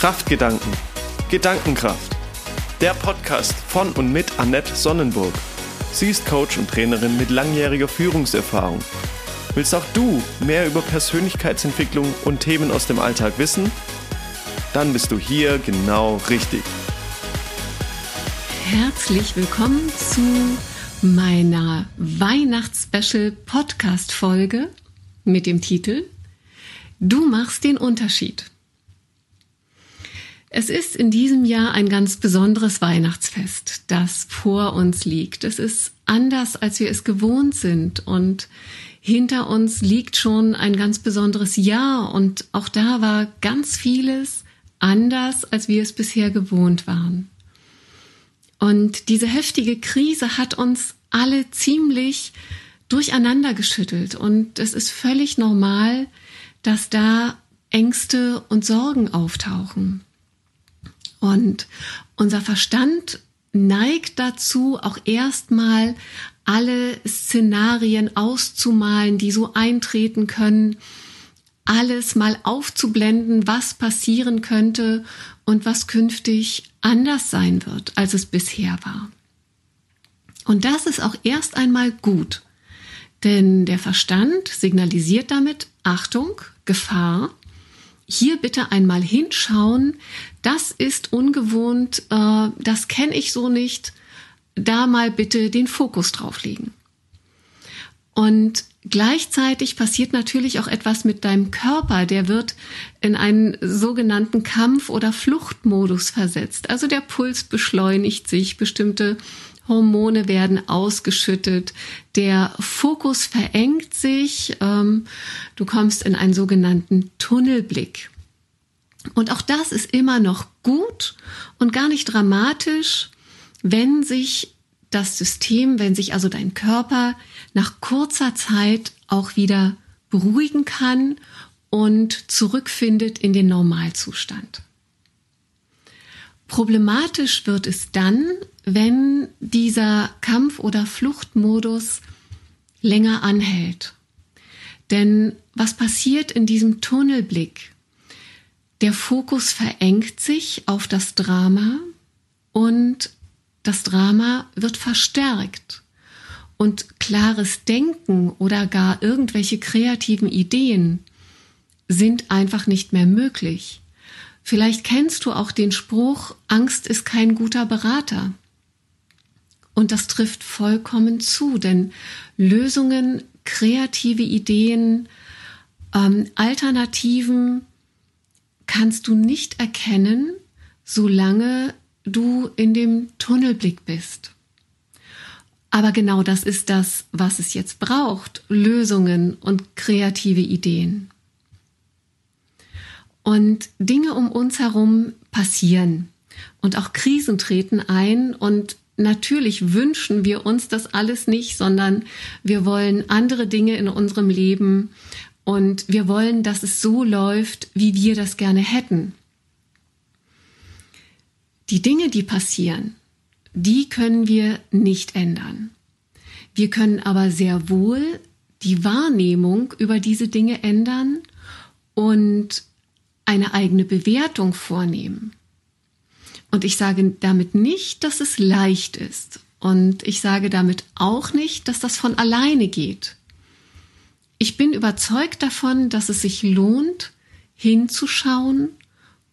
Kraftgedanken. Gedankenkraft. Der Podcast von und mit Annette Sonnenburg. Sie ist Coach und Trainerin mit langjähriger Führungserfahrung. Willst auch du mehr über Persönlichkeitsentwicklung und Themen aus dem Alltag wissen? Dann bist du hier genau richtig. Herzlich willkommen zu meiner Weihnachtsspecial Podcast Folge mit dem Titel Du machst den Unterschied. Es ist in diesem Jahr ein ganz besonderes Weihnachtsfest, das vor uns liegt. Es ist anders, als wir es gewohnt sind und hinter uns liegt schon ein ganz besonderes Jahr und auch da war ganz vieles anders, als wir es bisher gewohnt waren. Und diese heftige Krise hat uns alle ziemlich durcheinander geschüttelt und es ist völlig normal, dass da Ängste und Sorgen auftauchen. Und unser Verstand neigt dazu, auch erstmal alle Szenarien auszumalen, die so eintreten können, alles mal aufzublenden, was passieren könnte und was künftig anders sein wird, als es bisher war. Und das ist auch erst einmal gut, denn der Verstand signalisiert damit Achtung, Gefahr, hier bitte einmal hinschauen, das ist ungewohnt, äh, das kenne ich so nicht, da mal bitte den Fokus drauf legen. Und gleichzeitig passiert natürlich auch etwas mit deinem Körper, der wird in einen sogenannten Kampf- oder Fluchtmodus versetzt. Also der Puls beschleunigt sich, bestimmte Hormone werden ausgeschüttet, der Fokus verengt sich, ähm, du kommst in einen sogenannten Tunnelblick. Und auch das ist immer noch gut und gar nicht dramatisch, wenn sich das System, wenn sich also dein Körper nach kurzer Zeit auch wieder beruhigen kann und zurückfindet in den Normalzustand. Problematisch wird es dann, wenn dieser Kampf- oder Fluchtmodus länger anhält. Denn was passiert in diesem Tunnelblick? Der Fokus verengt sich auf das Drama und das Drama wird verstärkt. Und klares Denken oder gar irgendwelche kreativen Ideen sind einfach nicht mehr möglich. Vielleicht kennst du auch den Spruch, Angst ist kein guter Berater. Und das trifft vollkommen zu, denn Lösungen, kreative Ideen, ähm, Alternativen kannst du nicht erkennen, solange du in dem Tunnelblick bist. Aber genau das ist das, was es jetzt braucht, Lösungen und kreative Ideen. Und Dinge um uns herum passieren und auch Krisen treten ein und natürlich wünschen wir uns das alles nicht, sondern wir wollen andere Dinge in unserem Leben und wir wollen, dass es so läuft, wie wir das gerne hätten. Die Dinge, die passieren, die können wir nicht ändern. Wir können aber sehr wohl die Wahrnehmung über diese Dinge ändern und eine eigene Bewertung vornehmen. Und ich sage damit nicht, dass es leicht ist. Und ich sage damit auch nicht, dass das von alleine geht. Ich bin überzeugt davon, dass es sich lohnt, hinzuschauen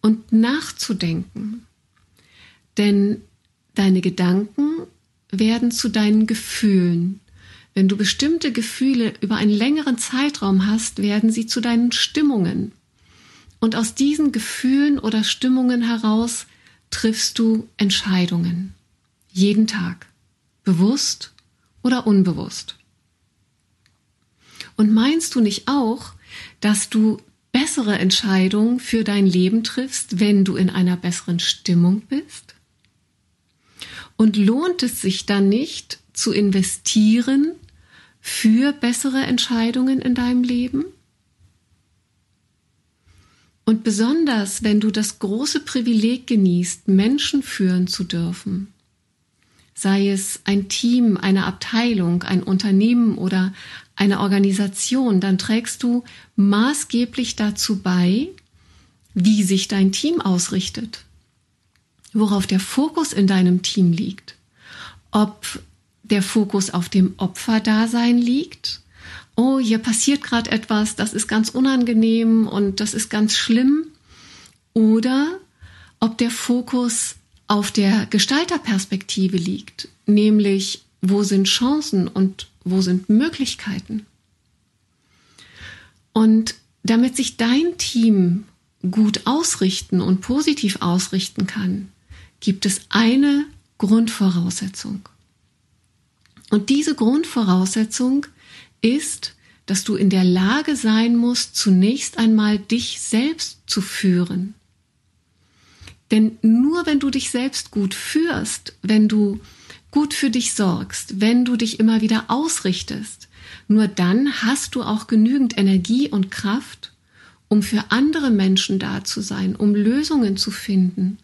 und nachzudenken. Denn deine Gedanken werden zu deinen Gefühlen. Wenn du bestimmte Gefühle über einen längeren Zeitraum hast, werden sie zu deinen Stimmungen. Und aus diesen Gefühlen oder Stimmungen heraus triffst du Entscheidungen. Jeden Tag. Bewusst oder unbewusst. Und meinst du nicht auch, dass du bessere Entscheidungen für dein Leben triffst, wenn du in einer besseren Stimmung bist? Und lohnt es sich dann nicht zu investieren für bessere Entscheidungen in deinem Leben? Und besonders, wenn du das große Privileg genießt, Menschen führen zu dürfen, sei es ein Team, eine Abteilung, ein Unternehmen oder eine Organisation, dann trägst du maßgeblich dazu bei, wie sich dein Team ausrichtet, worauf der Fokus in deinem Team liegt, ob der Fokus auf dem Opferdasein liegt, oh, hier passiert gerade etwas, das ist ganz unangenehm und das ist ganz schlimm, oder ob der Fokus auf der Gestalterperspektive liegt, nämlich wo sind Chancen und wo sind Möglichkeiten. Und damit sich dein Team gut ausrichten und positiv ausrichten kann, gibt es eine Grundvoraussetzung. Und diese Grundvoraussetzung ist, dass du in der Lage sein musst, zunächst einmal dich selbst zu führen. Denn nur wenn du dich selbst gut führst, wenn du gut für dich sorgst, wenn du dich immer wieder ausrichtest, nur dann hast du auch genügend Energie und Kraft, um für andere Menschen da zu sein, um Lösungen zu finden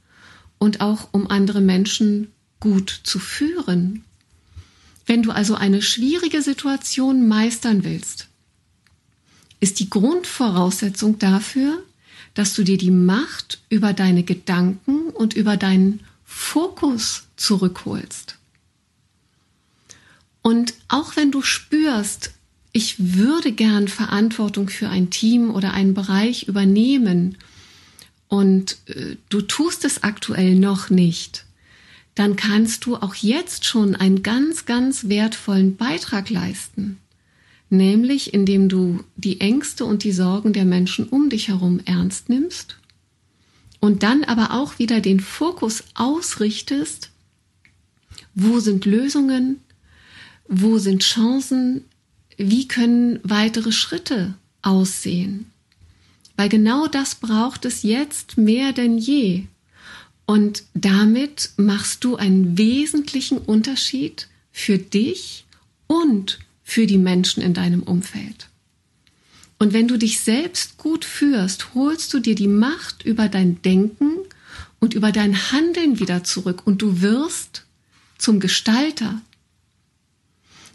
und auch um andere Menschen gut zu führen. Wenn du also eine schwierige Situation meistern willst, ist die Grundvoraussetzung dafür, dass du dir die Macht über deine Gedanken und über deinen Fokus zurückholst. Und auch wenn du spürst, ich würde gern Verantwortung für ein Team oder einen Bereich übernehmen und äh, du tust es aktuell noch nicht, dann kannst du auch jetzt schon einen ganz, ganz wertvollen Beitrag leisten. Nämlich indem du die Ängste und die Sorgen der Menschen um dich herum ernst nimmst und dann aber auch wieder den Fokus ausrichtest, wo sind Lösungen, wo sind Chancen? Wie können weitere Schritte aussehen? Weil genau das braucht es jetzt mehr denn je. Und damit machst du einen wesentlichen Unterschied für dich und für die Menschen in deinem Umfeld. Und wenn du dich selbst gut führst, holst du dir die Macht über dein Denken und über dein Handeln wieder zurück und du wirst zum Gestalter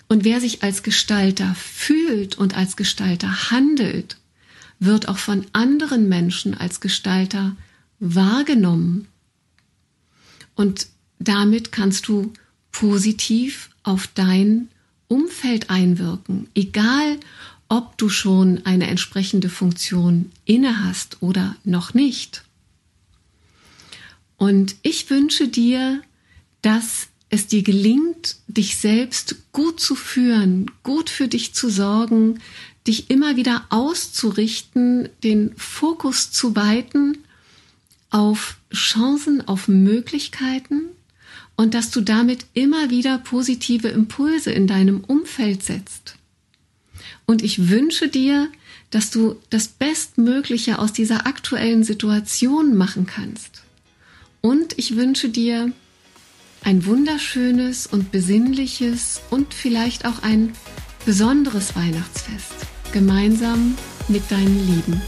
und wer sich als Gestalter fühlt und als Gestalter handelt, wird auch von anderen Menschen als Gestalter wahrgenommen. Und damit kannst du positiv auf dein Umfeld einwirken, egal ob du schon eine entsprechende Funktion inne hast oder noch nicht. Und ich wünsche dir, dass es dir gelingt, dich selbst gut zu führen, gut für dich zu sorgen, dich immer wieder auszurichten, den Fokus zu weiten auf Chancen, auf Möglichkeiten und dass du damit immer wieder positive Impulse in deinem Umfeld setzt. Und ich wünsche dir, dass du das Bestmögliche aus dieser aktuellen Situation machen kannst. Und ich wünsche dir, ein wunderschönes und besinnliches und vielleicht auch ein besonderes Weihnachtsfest gemeinsam mit deinen Lieben.